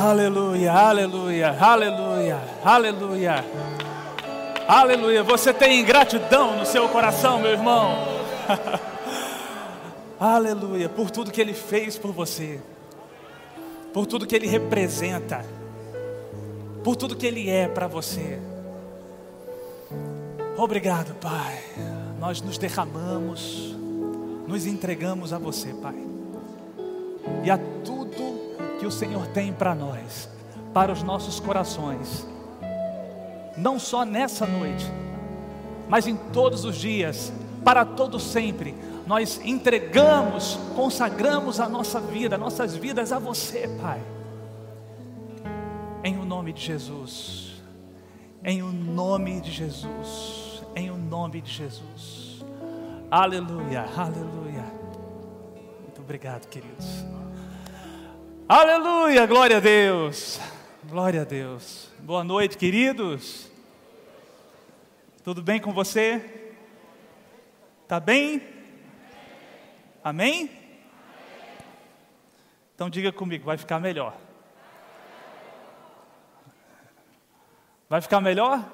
Aleluia, aleluia, aleluia, aleluia. Aleluia. Você tem gratidão no seu coração, meu irmão. aleluia, por tudo que ele fez por você. Por tudo que ele representa. Por tudo que ele é para você. Obrigado, Pai. Nós nos derramamos, nos entregamos a você, Pai. E a tudo que o Senhor tem para nós, para os nossos corações, não só nessa noite, mas em todos os dias, para todo sempre, nós entregamos, consagramos a nossa vida, nossas vidas a você, Pai. Em o nome de Jesus. Em o nome de Jesus. Em o nome de Jesus. Aleluia, aleluia. Muito obrigado, queridos. Aleluia, glória a Deus. Glória a Deus. Boa noite, queridos. Tudo bem com você? Tá bem? Amém? Então diga comigo, vai ficar melhor. Vai ficar melhor?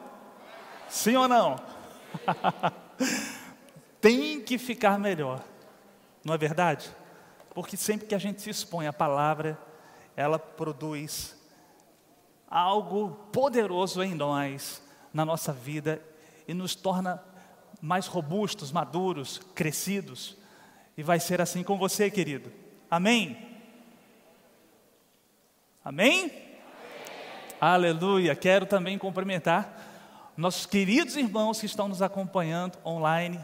Sim ou não? Tem que ficar melhor. Não é verdade? Porque sempre que a gente se expõe à palavra, ela produz algo poderoso em nós, na nossa vida, e nos torna mais robustos, maduros, crescidos. E vai ser assim com você, querido. Amém? Amém? Aleluia. Quero também cumprimentar nossos queridos irmãos que estão nos acompanhando online.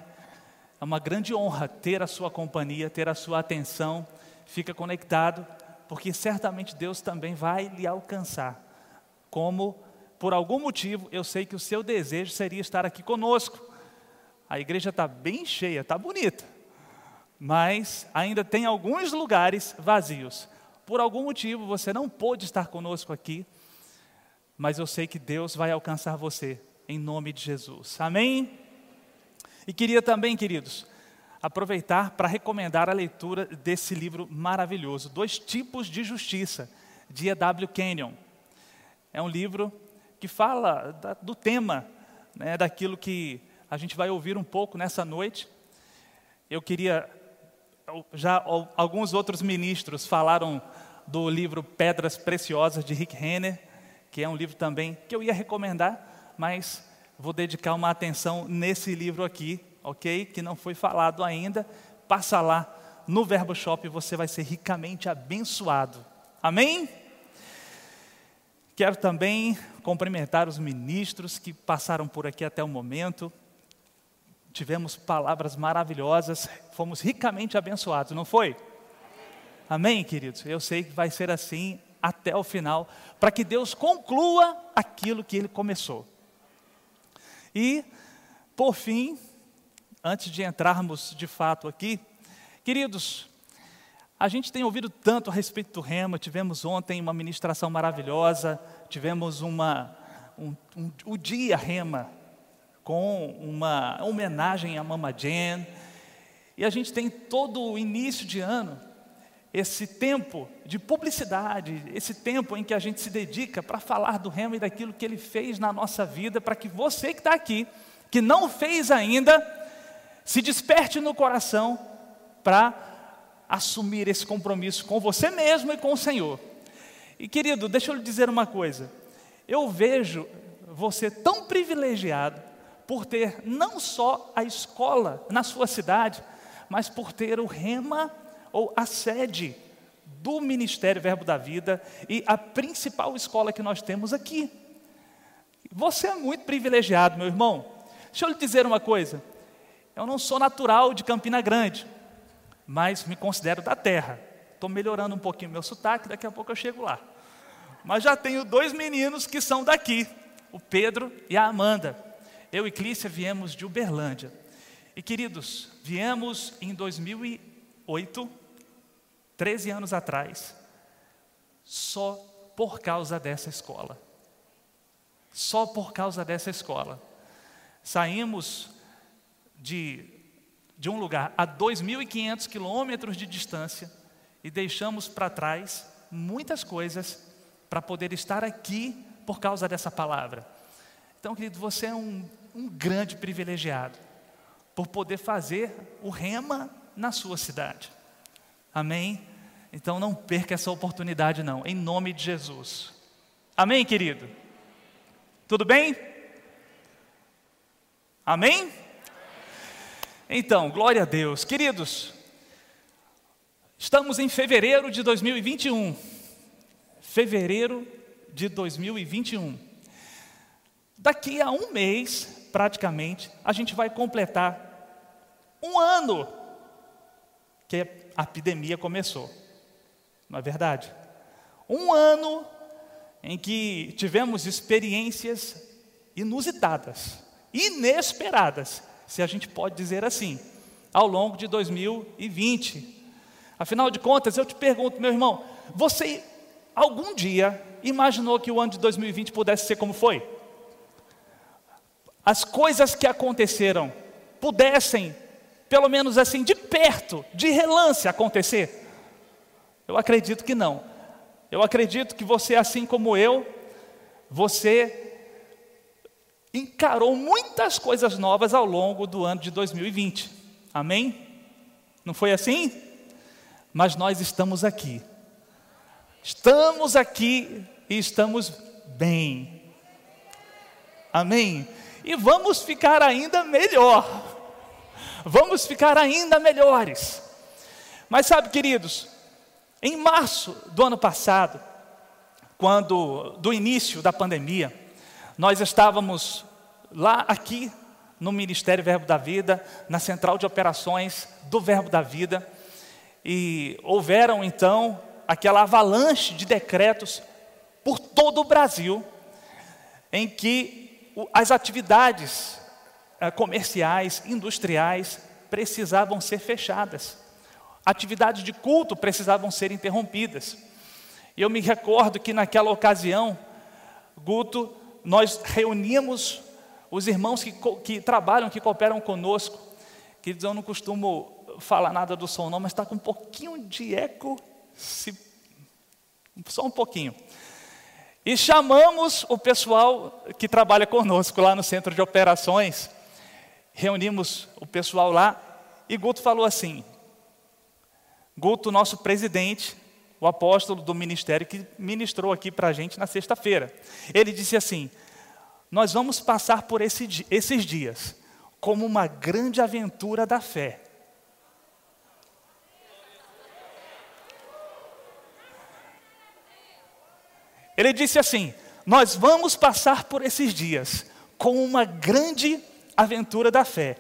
É uma grande honra ter a sua companhia, ter a sua atenção. Fica conectado porque certamente Deus também vai lhe alcançar. Como, por algum motivo, eu sei que o seu desejo seria estar aqui conosco. A igreja está bem cheia, está bonita, mas ainda tem alguns lugares vazios. Por algum motivo você não pôde estar conosco aqui, mas eu sei que Deus vai alcançar você, em nome de Jesus. Amém? E queria também, queridos, aproveitar para recomendar a leitura desse livro maravilhoso, Dois Tipos de Justiça, de E.W. Kenyon. É um livro que fala da, do tema, né, daquilo que a gente vai ouvir um pouco nessa noite. Eu queria, já alguns outros ministros falaram do livro Pedras Preciosas, de Rick Renner, que é um livro também que eu ia recomendar, mas vou dedicar uma atenção nesse livro aqui, ok? Que não foi falado ainda, passa lá no Verbo Shop e você vai ser ricamente abençoado. Amém? Quero também cumprimentar os ministros que passaram por aqui até o momento. Tivemos palavras maravilhosas, fomos ricamente abençoados, não foi? Amém, queridos? Eu sei que vai ser assim até o final, para que Deus conclua aquilo que Ele começou. E, por fim, antes de entrarmos de fato aqui, queridos, a gente tem ouvido tanto a respeito do rema, tivemos ontem uma ministração maravilhosa, tivemos uma, um, um, o dia rema, com uma homenagem à Mama Jen, e a gente tem todo o início de ano, esse tempo de publicidade, esse tempo em que a gente se dedica para falar do rema e daquilo que ele fez na nossa vida, para que você que está aqui, que não fez ainda, se desperte no coração para assumir esse compromisso com você mesmo e com o Senhor. E querido, deixa eu lhe dizer uma coisa. Eu vejo você tão privilegiado por ter não só a escola na sua cidade, mas por ter o rema ou a sede do Ministério Verbo da Vida e a principal escola que nós temos aqui. Você é muito privilegiado, meu irmão. Deixa eu lhe dizer uma coisa. Eu não sou natural de Campina Grande, mas me considero da terra. Estou melhorando um pouquinho meu sotaque, daqui a pouco eu chego lá. Mas já tenho dois meninos que são daqui, o Pedro e a Amanda. Eu e Clícia viemos de Uberlândia. E queridos, viemos em 2008, 13 anos atrás, só por causa dessa escola. Só por causa dessa escola. Saímos de, de um lugar a 2.500 quilômetros de distância e deixamos para trás muitas coisas para poder estar aqui por causa dessa palavra. Então, querido, você é um, um grande privilegiado por poder fazer o rema na sua cidade. Amém? Então não perca essa oportunidade, não, em nome de Jesus. Amém, querido? Tudo bem? Amém? Então, glória a Deus. Queridos, estamos em fevereiro de 2021. Fevereiro de 2021. Daqui a um mês, praticamente, a gente vai completar um ano que a epidemia começou. Não é verdade? Um ano em que tivemos experiências inusitadas, inesperadas, se a gente pode dizer assim, ao longo de 2020. Afinal de contas, eu te pergunto, meu irmão, você algum dia imaginou que o ano de 2020 pudesse ser como foi? As coisas que aconteceram pudessem, pelo menos assim, de perto, de relance acontecer? Eu acredito que não. Eu acredito que você, assim como eu, você encarou muitas coisas novas ao longo do ano de 2020. Amém? Não foi assim? Mas nós estamos aqui. Estamos aqui e estamos bem. Amém? E vamos ficar ainda melhor. Vamos ficar ainda melhores. Mas sabe, queridos, em março do ano passado, quando do início da pandemia, nós estávamos lá aqui no Ministério Verbo da Vida, na central de operações do Verbo da Vida, e houveram então aquela avalanche de decretos por todo o Brasil, em que as atividades eh, comerciais, industriais, precisavam ser fechadas, atividades de culto precisavam ser interrompidas. Eu me recordo que naquela ocasião, Guto nós reunimos os irmãos que, que trabalham, que cooperam conosco. Queridos, eu não costumo falar nada do som, não, mas está com um pouquinho de eco, se, só um pouquinho. E chamamos o pessoal que trabalha conosco lá no centro de operações, reunimos o pessoal lá, e Guto falou assim: Guto, nosso presidente, o apóstolo do ministério que ministrou aqui para a gente na sexta-feira. Ele disse assim: Nós vamos passar por esse, esses dias como uma grande aventura da fé. Ele disse assim: Nós vamos passar por esses dias com uma grande aventura da fé,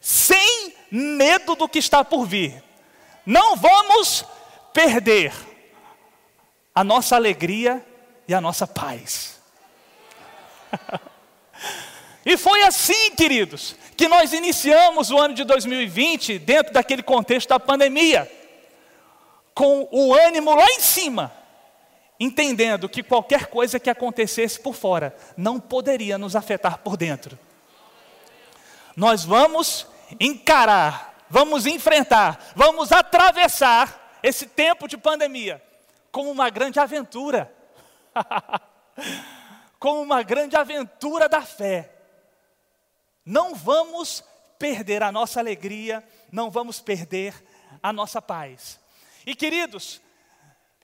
sem medo do que está por vir. Não vamos perder a nossa alegria e a nossa paz. e foi assim, queridos, que nós iniciamos o ano de 2020 dentro daquele contexto da pandemia, com o ânimo lá em cima, entendendo que qualquer coisa que acontecesse por fora não poderia nos afetar por dentro. Nós vamos encarar, vamos enfrentar, vamos atravessar esse tempo de pandemia como uma grande aventura. como uma grande aventura da fé. Não vamos perder a nossa alegria, não vamos perder a nossa paz. E queridos,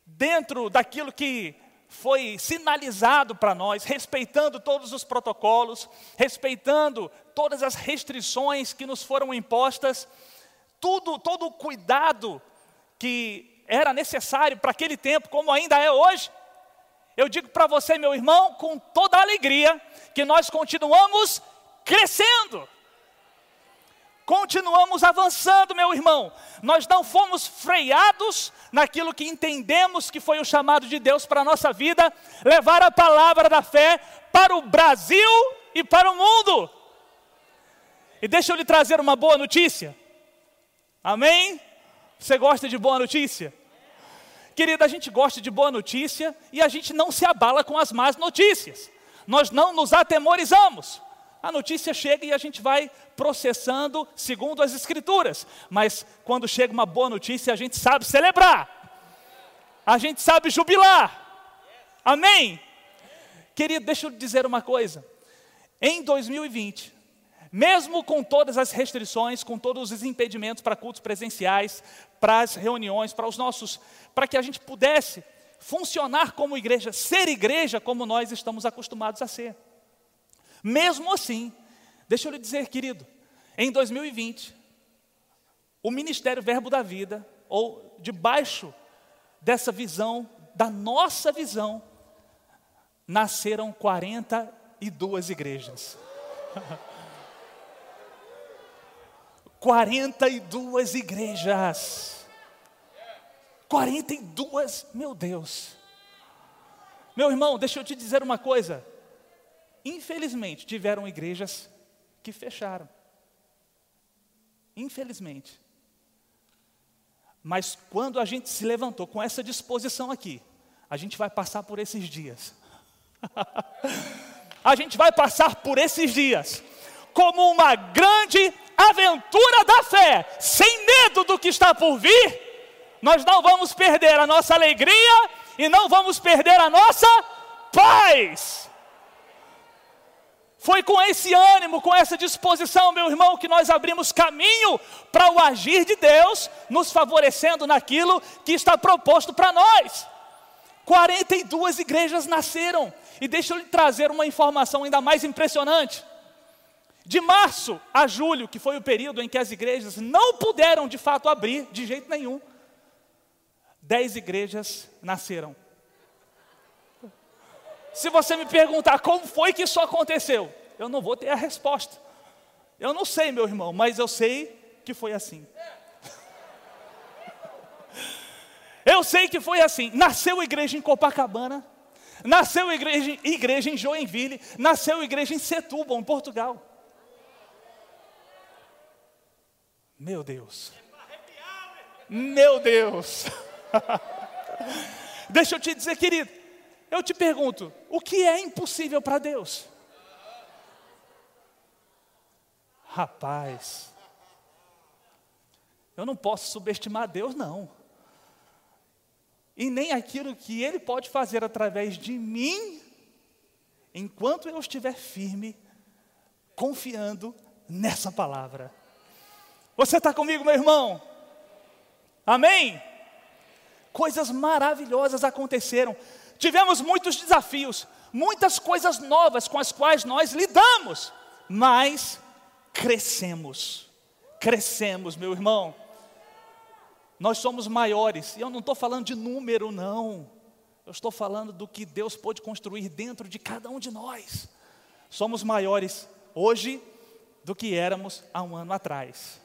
dentro daquilo que foi sinalizado para nós, respeitando todos os protocolos, respeitando todas as restrições que nos foram impostas, tudo, todo o cuidado que era necessário para aquele tempo, como ainda é hoje. Eu digo para você, meu irmão, com toda alegria, que nós continuamos crescendo. Continuamos avançando, meu irmão. Nós não fomos freados naquilo que entendemos que foi o chamado de Deus para a nossa vida, levar a palavra da fé para o Brasil e para o mundo. E deixa eu lhe trazer uma boa notícia. Amém? Você gosta de boa notícia? Querida, a gente gosta de boa notícia e a gente não se abala com as más notícias. Nós não nos atemorizamos. A notícia chega e a gente vai processando segundo as escrituras. Mas quando chega uma boa notícia, a gente sabe celebrar. A gente sabe jubilar. Amém? Querido, deixa eu dizer uma coisa. Em 2020, mesmo com todas as restrições, com todos os impedimentos para cultos presenciais, para as reuniões, para os nossos, para que a gente pudesse funcionar como igreja, ser igreja como nós estamos acostumados a ser. Mesmo assim, deixa eu lhe dizer, querido, em 2020, o Ministério Verbo da Vida, ou debaixo dessa visão, da nossa visão, nasceram 42 igrejas. 42 igrejas. 42, meu Deus. Meu irmão, deixa eu te dizer uma coisa. Infelizmente, tiveram igrejas que fecharam. Infelizmente. Mas quando a gente se levantou com essa disposição aqui, a gente vai passar por esses dias. a gente vai passar por esses dias como uma grande aventura da fé, sem medo do que está por vir, nós não vamos perder a nossa alegria e não vamos perder a nossa paz. Foi com esse ânimo, com essa disposição, meu irmão, que nós abrimos caminho para o agir de Deus, nos favorecendo naquilo que está proposto para nós. 42 igrejas nasceram, e deixa eu lhe trazer uma informação ainda mais impressionante. De março a julho, que foi o período em que as igrejas não puderam de fato abrir de jeito nenhum, dez igrejas nasceram. Se você me perguntar como foi que isso aconteceu, eu não vou ter a resposta. Eu não sei, meu irmão, mas eu sei que foi assim. Eu sei que foi assim. Nasceu igreja em Copacabana, nasceu igreja, igreja em Joinville, nasceu igreja em Setúbal, em Portugal. Meu Deus. Meu Deus. Deixa eu te dizer, querido, eu te pergunto, o que é impossível para Deus? Rapaz, eu não posso subestimar Deus, não. E nem aquilo que Ele pode fazer através de mim, enquanto eu estiver firme, confiando nessa palavra. Você está comigo, meu irmão? Amém? Coisas maravilhosas aconteceram. Tivemos muitos desafios, muitas coisas novas com as quais nós lidamos, mas crescemos. Crescemos, meu irmão. Nós somos maiores, e eu não estou falando de número, não. Eu estou falando do que Deus pôde construir dentro de cada um de nós. Somos maiores hoje do que éramos há um ano atrás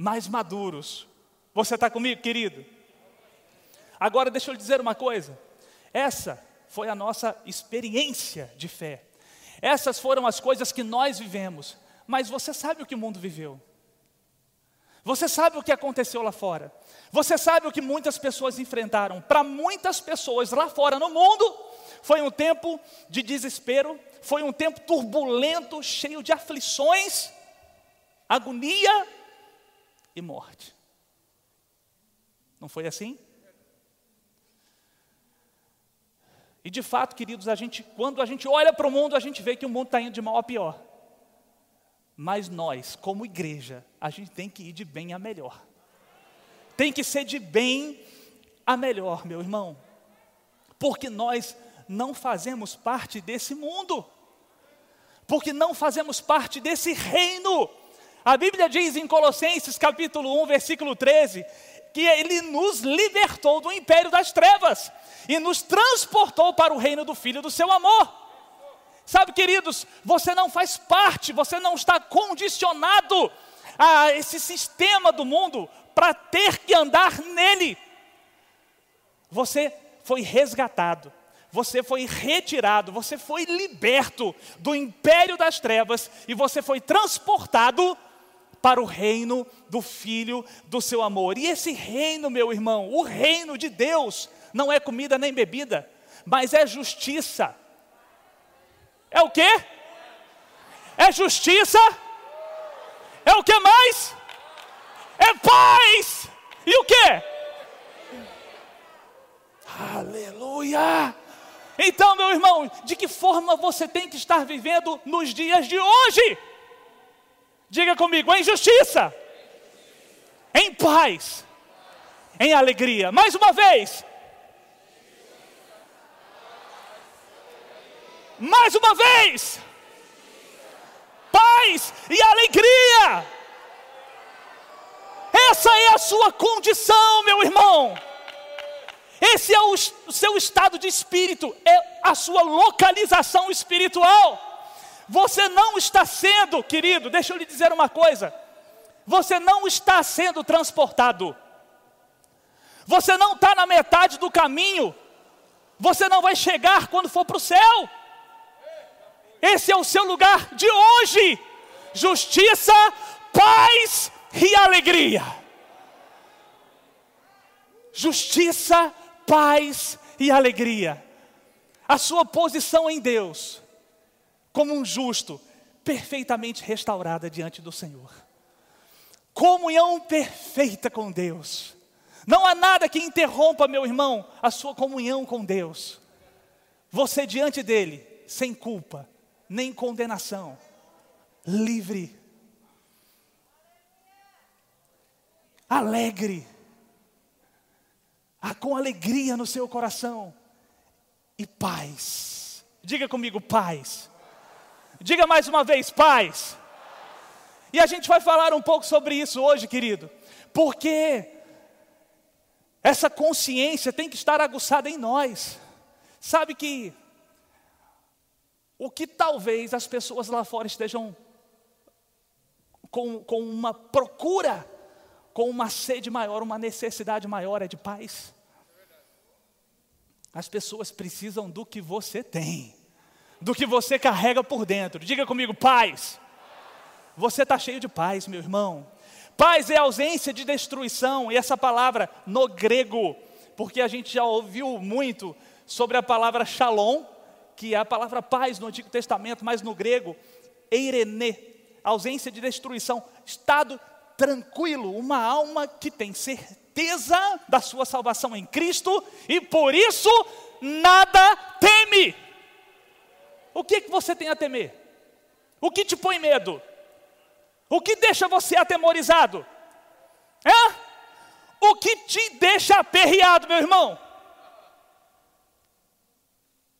mais maduros. Você está comigo, querido? Agora deixa eu lhe dizer uma coisa. Essa foi a nossa experiência de fé. Essas foram as coisas que nós vivemos. Mas você sabe o que o mundo viveu. Você sabe o que aconteceu lá fora. Você sabe o que muitas pessoas enfrentaram. Para muitas pessoas lá fora no mundo, foi um tempo de desespero, foi um tempo turbulento, cheio de aflições, agonia e morte. Não foi assim? E de fato, queridos, a gente, quando a gente olha para o mundo, a gente vê que o mundo está indo de mal a pior. Mas nós, como igreja, a gente tem que ir de bem a melhor. Tem que ser de bem a melhor, meu irmão. Porque nós não fazemos parte desse mundo. Porque não fazemos parte desse reino. A Bíblia diz em Colossenses capítulo 1, versículo 13, que ele nos libertou do império das trevas e nos transportou para o reino do Filho do seu amor. Sabe, queridos, você não faz parte, você não está condicionado a esse sistema do mundo para ter que andar nele. Você foi resgatado, você foi retirado, você foi liberto do império das trevas e você foi transportado para o reino do Filho do seu amor. E esse reino, meu irmão, o reino de Deus, não é comida nem bebida, mas é justiça. É o que? É justiça. É o que mais? É paz. E o que? Aleluia! Então, meu irmão, de que forma você tem que estar vivendo nos dias de hoje? Diga comigo, em justiça, em paz, em alegria. Mais uma vez. Mais uma vez. Paz e alegria. Essa é a sua condição, meu irmão. Esse é o, seu estado de espírito, é a sua localização espiritual. Você não está sendo, querido, deixa eu lhe dizer uma coisa. Você não está sendo transportado. Você não está na metade do caminho. Você não vai chegar quando for para o céu. Esse é o seu lugar de hoje. Justiça, paz e alegria. Justiça, paz e alegria. A sua posição em Deus, como um justo, perfeitamente restaurada diante do Senhor. Comunhão perfeita com Deus. Não há nada que interrompa, meu irmão, a sua comunhão com Deus. Você diante dele, sem culpa, nem condenação, livre, alegre ah, com alegria no seu coração e paz. Diga comigo, paz. Diga mais uma vez, paz. E a gente vai falar um pouco sobre isso hoje, querido, porque essa consciência tem que estar aguçada em nós. Sabe que o que talvez as pessoas lá fora estejam com, com uma procura com uma sede maior, uma necessidade maior, é de paz. As pessoas precisam do que você tem, do que você carrega por dentro. Diga comigo, paz. Você está cheio de paz, meu irmão. Paz é ausência de destruição, e essa palavra no grego, porque a gente já ouviu muito sobre a palavra shalom, que é a palavra paz no Antigo Testamento, mas no grego, eirene, ausência de destruição, estado tranquilo, uma alma que tem certeza da sua salvação em Cristo e por isso nada teme. O que, que você tem a temer? O que te põe medo? O que deixa você atemorizado? O que te deixa aperreado, meu irmão?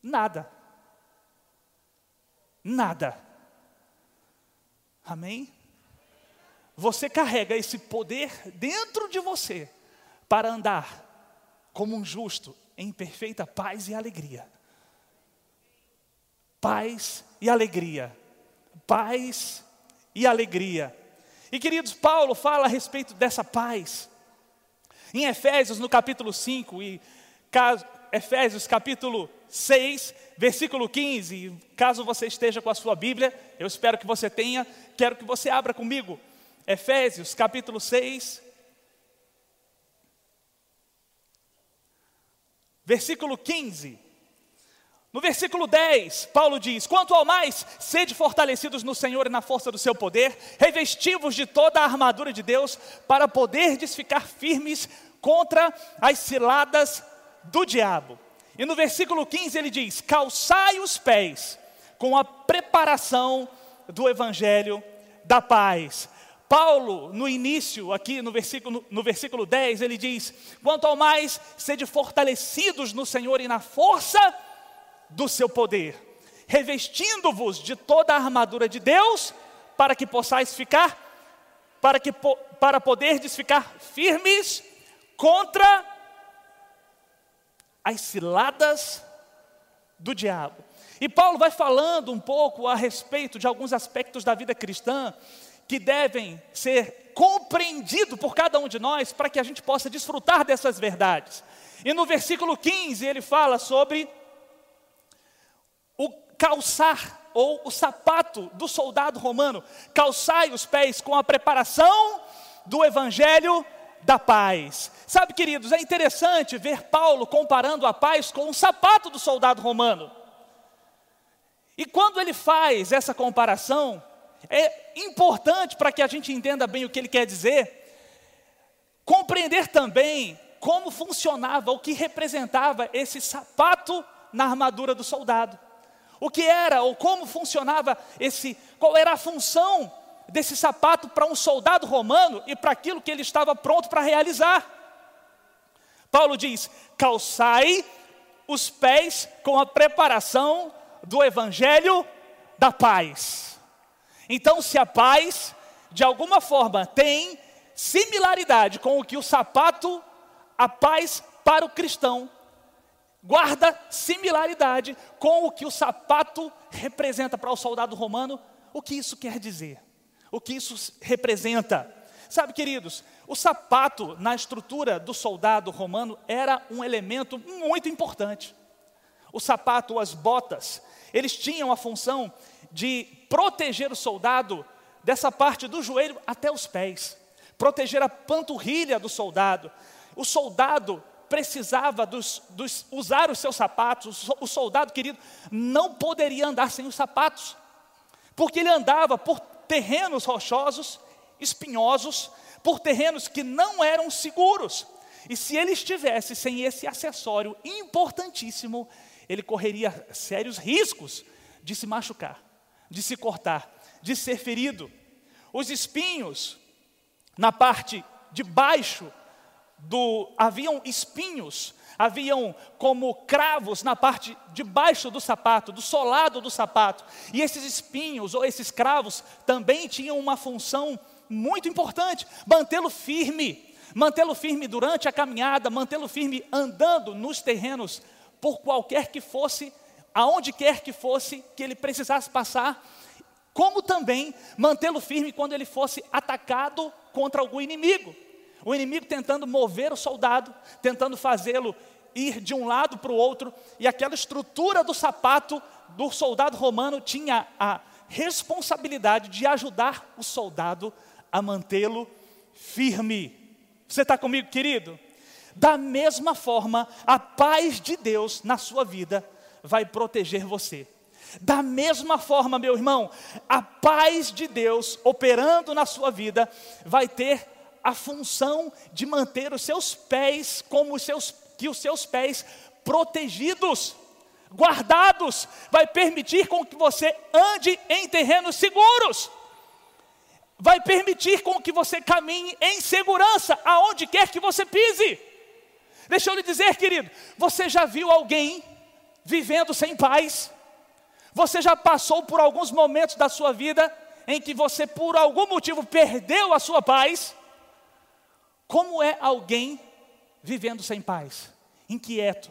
Nada. Nada. Amém? você carrega esse poder dentro de você para andar como um justo em perfeita paz e alegria. Paz e alegria. Paz e alegria. E queridos, Paulo fala a respeito dessa paz. Em Efésios, no capítulo 5, e Efésios capítulo 6, versículo 15, caso você esteja com a sua Bíblia, eu espero que você tenha, quero que você abra comigo Efésios capítulo 6, versículo 15. No versículo 10, Paulo diz: Quanto ao mais, sede fortalecidos no Senhor e na força do seu poder, revestivos de toda a armadura de Deus, para poderdes ficar firmes contra as ciladas do diabo. E no versículo 15 ele diz: Calçai os pés com a preparação do evangelho da paz. Paulo, no início, aqui no versículo, no versículo 10, ele diz: Quanto ao mais, sede fortalecidos no Senhor e na força do seu poder, revestindo-vos de toda a armadura de Deus, para que possais ficar, para, que, para poderdes ficar firmes contra as ciladas do diabo. E Paulo vai falando um pouco a respeito de alguns aspectos da vida cristã que devem ser compreendidos por cada um de nós para que a gente possa desfrutar dessas verdades. E no versículo 15 ele fala sobre o calçar ou o sapato do soldado romano. Calçai os pés com a preparação do evangelho da paz. Sabe, queridos, é interessante ver Paulo comparando a paz com o sapato do soldado romano. E quando ele faz essa comparação, é importante para que a gente entenda bem o que ele quer dizer, compreender também como funcionava, o que representava esse sapato na armadura do soldado. O que era ou como funcionava esse, qual era a função desse sapato para um soldado romano e para aquilo que ele estava pronto para realizar. Paulo diz: calçai os pés com a preparação do evangelho da paz. Então, se a paz, de alguma forma, tem similaridade com o que o sapato, a paz para o cristão, guarda similaridade com o que o sapato representa para o soldado romano, o que isso quer dizer? O que isso representa? Sabe, queridos, o sapato na estrutura do soldado romano era um elemento muito importante. O sapato, as botas, eles tinham a função de proteger o soldado dessa parte do joelho até os pés, proteger a panturrilha do soldado. O soldado precisava dos, dos, usar os seus sapatos, o soldado querido não poderia andar sem os sapatos, porque ele andava por terrenos rochosos, espinhosos, por terrenos que não eram seguros. E se ele estivesse sem esse acessório importantíssimo, ele correria sérios riscos de se machucar, de se cortar, de ser ferido. Os espinhos, na parte de baixo do. haviam espinhos, haviam como cravos na parte de baixo do sapato, do solado do sapato. E esses espinhos ou esses cravos também tinham uma função muito importante: mantê-lo firme, mantê-lo firme durante a caminhada, mantê-lo firme andando nos terrenos, por qualquer que fosse, aonde quer que fosse que ele precisasse passar, como também mantê-lo firme quando ele fosse atacado contra algum inimigo. O inimigo tentando mover o soldado, tentando fazê-lo ir de um lado para o outro, e aquela estrutura do sapato do soldado romano tinha a responsabilidade de ajudar o soldado a mantê-lo firme. Você está comigo, querido? Da mesma forma, a paz de Deus na sua vida vai proteger você. Da mesma forma, meu irmão, a paz de Deus operando na sua vida vai ter a função de manter os seus pés como os seus que os seus pés protegidos, guardados, vai permitir com que você ande em terrenos seguros vai permitir com que você caminhe em segurança aonde quer que você pise. Deixa eu lhe dizer, querido, você já viu alguém vivendo sem paz? Você já passou por alguns momentos da sua vida em que você, por algum motivo, perdeu a sua paz? Como é alguém vivendo sem paz? Inquieto,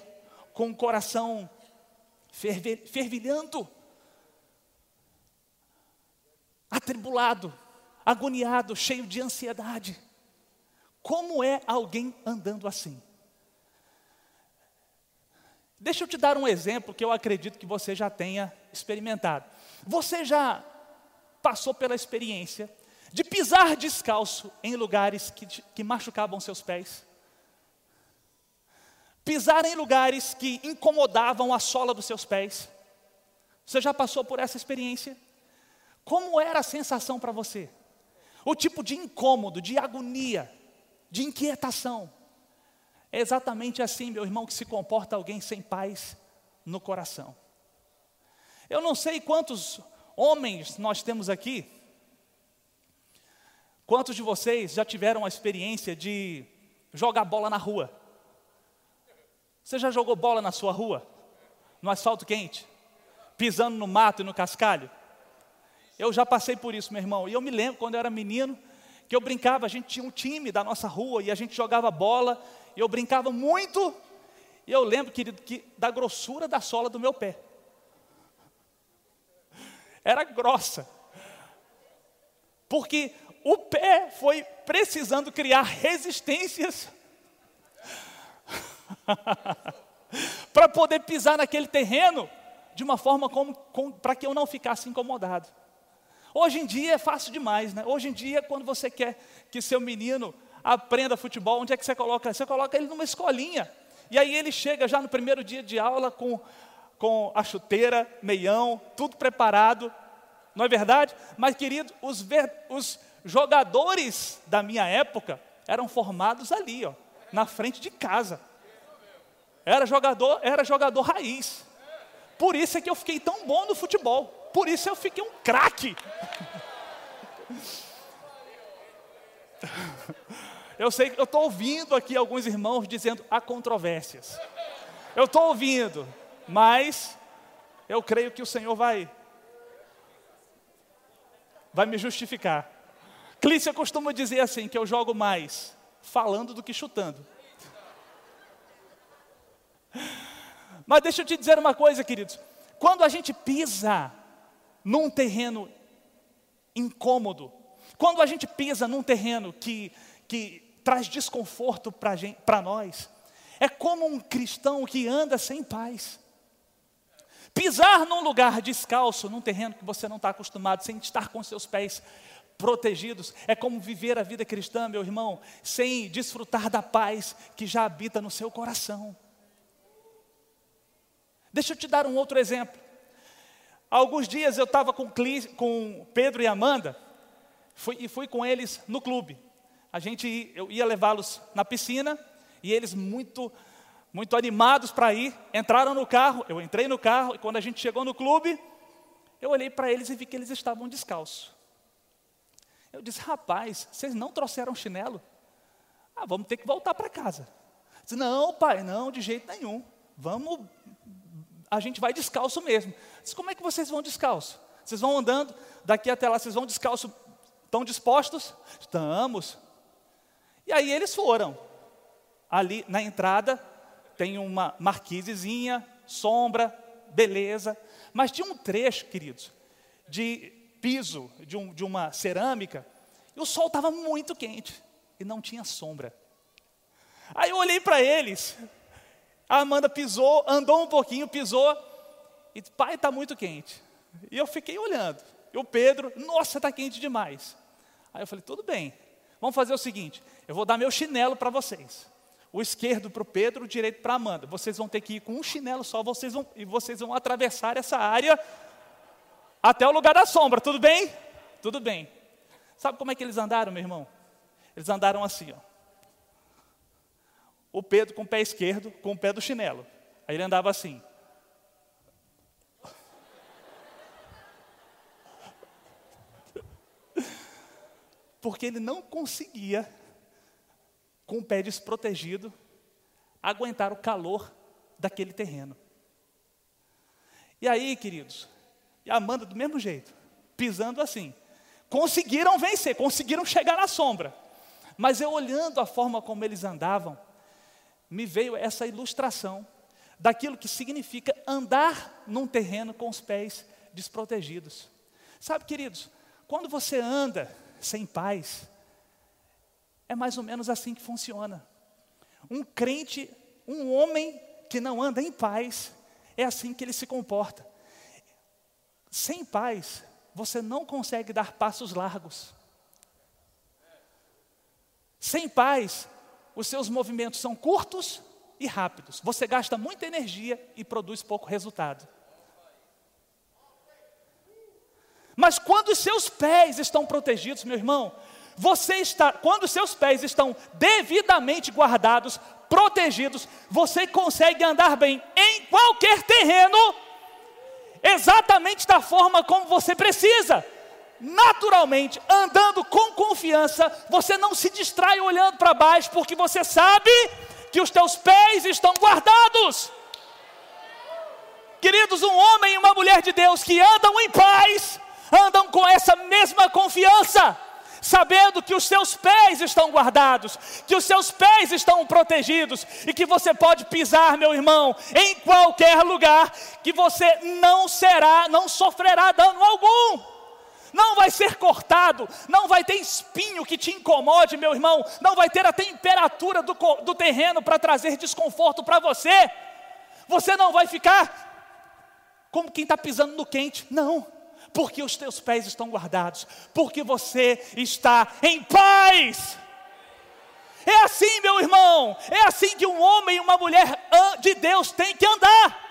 com o coração fervilhando, atribulado agoniado, cheio de ansiedade. Como é alguém andando assim? Deixa eu te dar um exemplo que eu acredito que você já tenha experimentado. Você já passou pela experiência de pisar descalço em lugares que, que machucavam seus pés? Pisar em lugares que incomodavam a sola dos seus pés? Você já passou por essa experiência? Como era a sensação para você? O tipo de incômodo, de agonia, de inquietação. É exatamente assim, meu irmão, que se comporta alguém sem paz no coração. Eu não sei quantos homens nós temos aqui. Quantos de vocês já tiveram a experiência de jogar bola na rua? Você já jogou bola na sua rua? No asfalto quente? Pisando no mato e no cascalho? Eu já passei por isso, meu irmão. E eu me lembro quando eu era menino, que eu brincava, a gente tinha um time da nossa rua e a gente jogava bola, e eu brincava muito. E eu lembro, querido, que da grossura da sola do meu pé. Era grossa. Porque o pé foi precisando criar resistências para poder pisar naquele terreno de uma forma para que eu não ficasse incomodado. Hoje em dia é fácil demais, né? Hoje em dia, quando você quer que seu menino aprenda futebol, onde é que você coloca? Você coloca ele numa escolinha. E aí ele chega já no primeiro dia de aula com, com a chuteira, meião, tudo preparado. Não é verdade? Mas, querido, os, ver, os jogadores da minha época eram formados ali, ó. na frente de casa. Era jogador, era jogador raiz. Por isso é que eu fiquei tão bom no futebol. Por isso eu fiquei um craque. Eu sei que eu estou ouvindo aqui alguns irmãos dizendo há controvérsias. Eu estou ouvindo, mas eu creio que o Senhor vai vai me justificar. Clícia costuma dizer assim que eu jogo mais falando do que chutando. Mas deixa eu te dizer uma coisa, queridos. Quando a gente pisa num terreno incômodo, quando a gente pisa num terreno que, que traz desconforto para nós. É como um cristão que anda sem paz. Pisar num lugar descalço, num terreno que você não está acostumado, sem estar com seus pés protegidos, é como viver a vida cristã, meu irmão, sem desfrutar da paz que já habita no seu coração. Deixa eu te dar um outro exemplo. Há alguns dias eu estava com, com Pedro e Amanda, fui, e fui com eles no clube a gente eu ia levá-los na piscina e eles muito muito animados para ir, entraram no carro, eu entrei no carro e quando a gente chegou no clube, eu olhei para eles e vi que eles estavam descalços. Eu disse, rapaz, vocês não trouxeram chinelo? Ah, vamos ter que voltar para casa. Disse, não, pai, não, de jeito nenhum. Vamos, a gente vai descalço mesmo. Disse, como é que vocês vão descalço? Vocês vão andando daqui até lá, vocês vão descalço, estão dispostos? Estamos. E aí eles foram. Ali na entrada tem uma marquisezinha, sombra, beleza. Mas tinha um trecho, queridos, de piso, de, um, de uma cerâmica, e o sol estava muito quente e não tinha sombra. Aí eu olhei para eles, a Amanda pisou, andou um pouquinho, pisou, e pai, está muito quente. E eu fiquei olhando. E o Pedro, nossa, está quente demais. Aí eu falei, tudo bem, Vamos fazer o seguinte: eu vou dar meu chinelo para vocês. O esquerdo para o Pedro, o direito para a Amanda. Vocês vão ter que ir com um chinelo só, vocês vão, e vocês vão atravessar essa área até o lugar da sombra, tudo bem? Tudo bem. Sabe como é que eles andaram, meu irmão? Eles andaram assim, ó. O Pedro com o pé esquerdo, com o pé do chinelo. Aí ele andava assim. porque ele não conseguia, com o pé desprotegido, aguentar o calor daquele terreno. E aí, queridos, e Amanda do mesmo jeito, pisando assim, conseguiram vencer, conseguiram chegar na sombra. Mas eu olhando a forma como eles andavam, me veio essa ilustração daquilo que significa andar num terreno com os pés desprotegidos. Sabe, queridos, quando você anda sem paz. É mais ou menos assim que funciona. Um crente, um homem que não anda em paz, é assim que ele se comporta. Sem paz, você não consegue dar passos largos. Sem paz, os seus movimentos são curtos e rápidos. Você gasta muita energia e produz pouco resultado. Mas quando os seus pés estão protegidos, meu irmão, você está, quando os seus pés estão devidamente guardados, protegidos, você consegue andar bem em qualquer terreno, exatamente da forma como você precisa. Naturalmente, andando com confiança, você não se distrai olhando para baixo, porque você sabe que os teus pés estão guardados. Queridos, um homem e uma mulher de Deus que andam em paz, andam com essa mesma confiança, sabendo que os seus pés estão guardados, que os seus pés estão protegidos e que você pode pisar, meu irmão, em qualquer lugar, que você não será, não sofrerá dano algum. Não vai ser cortado, não vai ter espinho que te incomode, meu irmão, não vai ter a temperatura do, do terreno para trazer desconforto para você. Você não vai ficar como quem está pisando no quente, não porque os teus pés estão guardados, porque você está em paz. É assim, meu irmão, é assim que um homem e uma mulher de Deus têm que andar.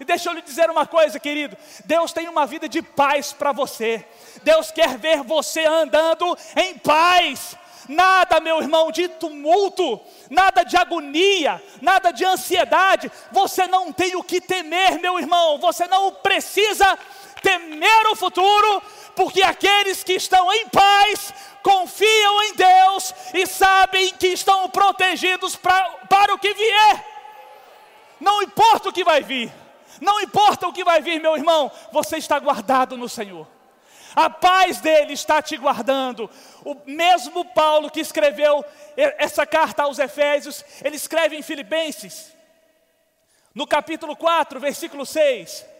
E deixa eu lhe dizer uma coisa, querido: Deus tem uma vida de paz para você, Deus quer ver você andando em paz. nada, meu irmão, de tumulto, nada de agonia, nada de ansiedade. Você não tem o que temer, meu irmão, você não precisa temer o futuro, porque aqueles que estão em paz confiam em Deus e sabem que estão protegidos pra, para o que vier. Não importa o que vai vir, não importa o que vai vir, meu irmão, você está guardado no Senhor. A paz dele está te guardando. O mesmo Paulo que escreveu essa carta aos Efésios, ele escreve em Filipenses, no capítulo 4, versículo 6.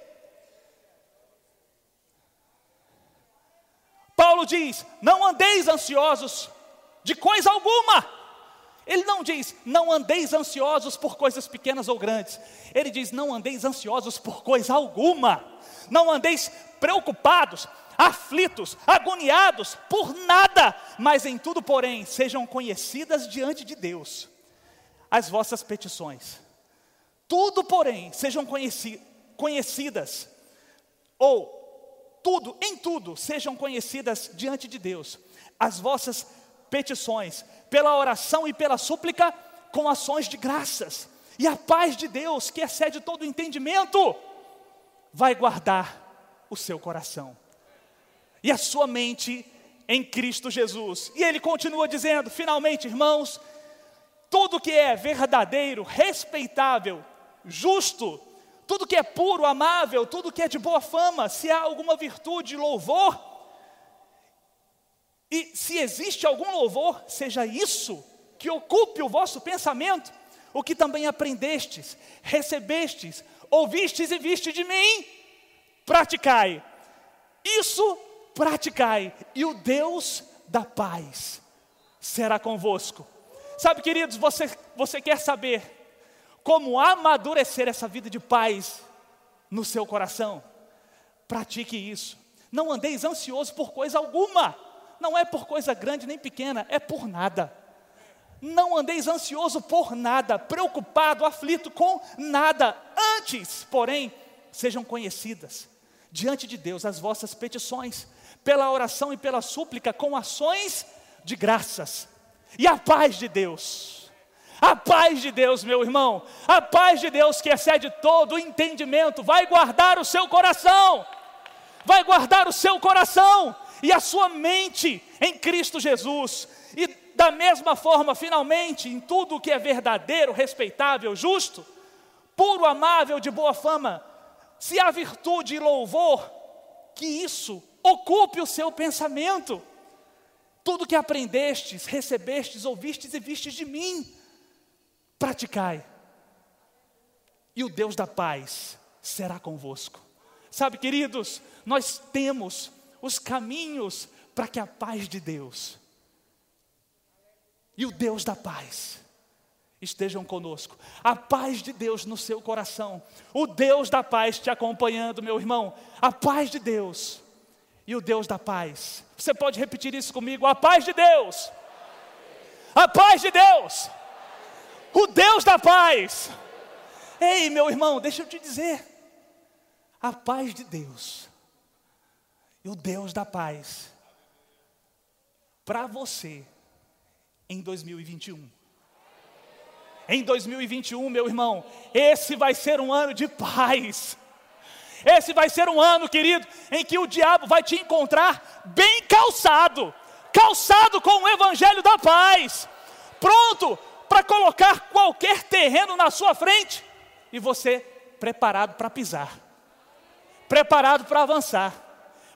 Paulo diz: Não andeis ansiosos de coisa alguma. Ele não diz, não andeis ansiosos por coisas pequenas ou grandes. Ele diz, não andeis ansiosos por coisa alguma. Não andeis preocupados, aflitos, agoniados por nada, mas em tudo, porém, sejam conhecidas diante de Deus as vossas petições. Tudo, porém, sejam conheci conhecidas, ou tudo, em tudo, sejam conhecidas diante de Deus as vossas petições, pela oração e pela súplica, com ações de graças. E a paz de Deus, que excede todo entendimento, vai guardar o seu coração e a sua mente em Cristo Jesus. E ele continua dizendo: finalmente, irmãos, tudo que é verdadeiro, respeitável, justo, tudo que é puro, amável, tudo que é de boa fama, se há alguma virtude, louvor, e se existe algum louvor, seja isso que ocupe o vosso pensamento, o que também aprendestes, recebestes, ouvistes e viste de mim, praticai. Isso praticai, e o Deus da paz será convosco. Sabe, queridos, você, você quer saber como amadurecer essa vida de paz no seu coração, pratique isso. Não andeis ansioso por coisa alguma, não é por coisa grande nem pequena, é por nada. Não andeis ansioso por nada, preocupado, aflito com nada. Antes, porém, sejam conhecidas diante de Deus as vossas petições, pela oração e pela súplica, com ações de graças. E a paz de Deus, a paz de Deus, meu irmão, a paz de Deus que excede todo o entendimento, vai guardar o seu coração, vai guardar o seu coração e a sua mente em Cristo Jesus. E da mesma forma, finalmente, em tudo que é verdadeiro, respeitável, justo, puro, amável, de boa fama, se há virtude e louvor, que isso ocupe o seu pensamento. Tudo que aprendestes, recebestes, ouvistes e vistes de mim, praticai, e o Deus da paz será convosco. Sabe, queridos, nós temos os caminhos para que a paz de Deus e o Deus da paz estejam conosco. A paz de Deus no seu coração, o Deus da paz te acompanhando, meu irmão. A paz de Deus e o Deus da paz. Você pode repetir isso comigo? A paz de Deus. A paz de Deus o Deus da paz. Ei, meu irmão, deixa eu te dizer, a paz de Deus e o Deus da paz para você em 2021. Em 2021, meu irmão, esse vai ser um ano de paz. Esse vai ser um ano, querido, em que o diabo vai te encontrar bem calçado, calçado com o evangelho da paz, pronto para colocar qualquer terreno na sua frente e você preparado para pisar, preparado para avançar,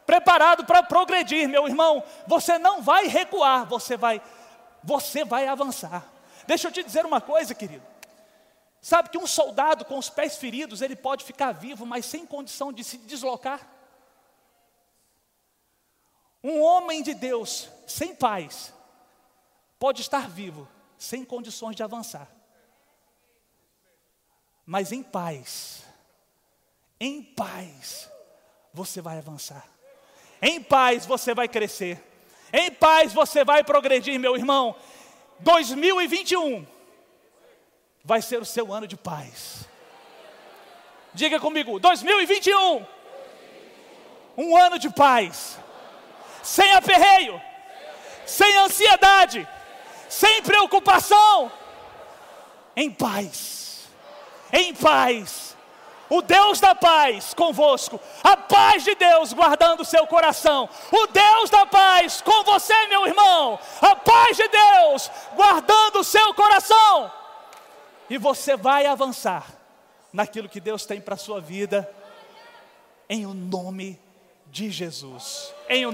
preparado para progredir, meu irmão. Você não vai recuar, você vai, você vai avançar. Deixa eu te dizer uma coisa, querido. Sabe que um soldado com os pés feridos, ele pode ficar vivo, mas sem condição de se deslocar? Um homem de Deus sem paz pode estar vivo, sem condições de avançar. Mas em paz, em paz, você vai avançar. Em paz você vai crescer. Em paz você vai progredir, meu irmão. 2021 vai ser o seu ano de paz. Diga comigo, 2021. Um ano de paz. Sem aperreio, sem ansiedade sem preocupação, em paz, em paz. O Deus da paz convosco, a paz de Deus guardando o seu coração, o Deus da paz com você, meu irmão, a paz de Deus guardando o seu coração, e você vai avançar naquilo que Deus tem para a sua vida, em o nome de Jesus. Em o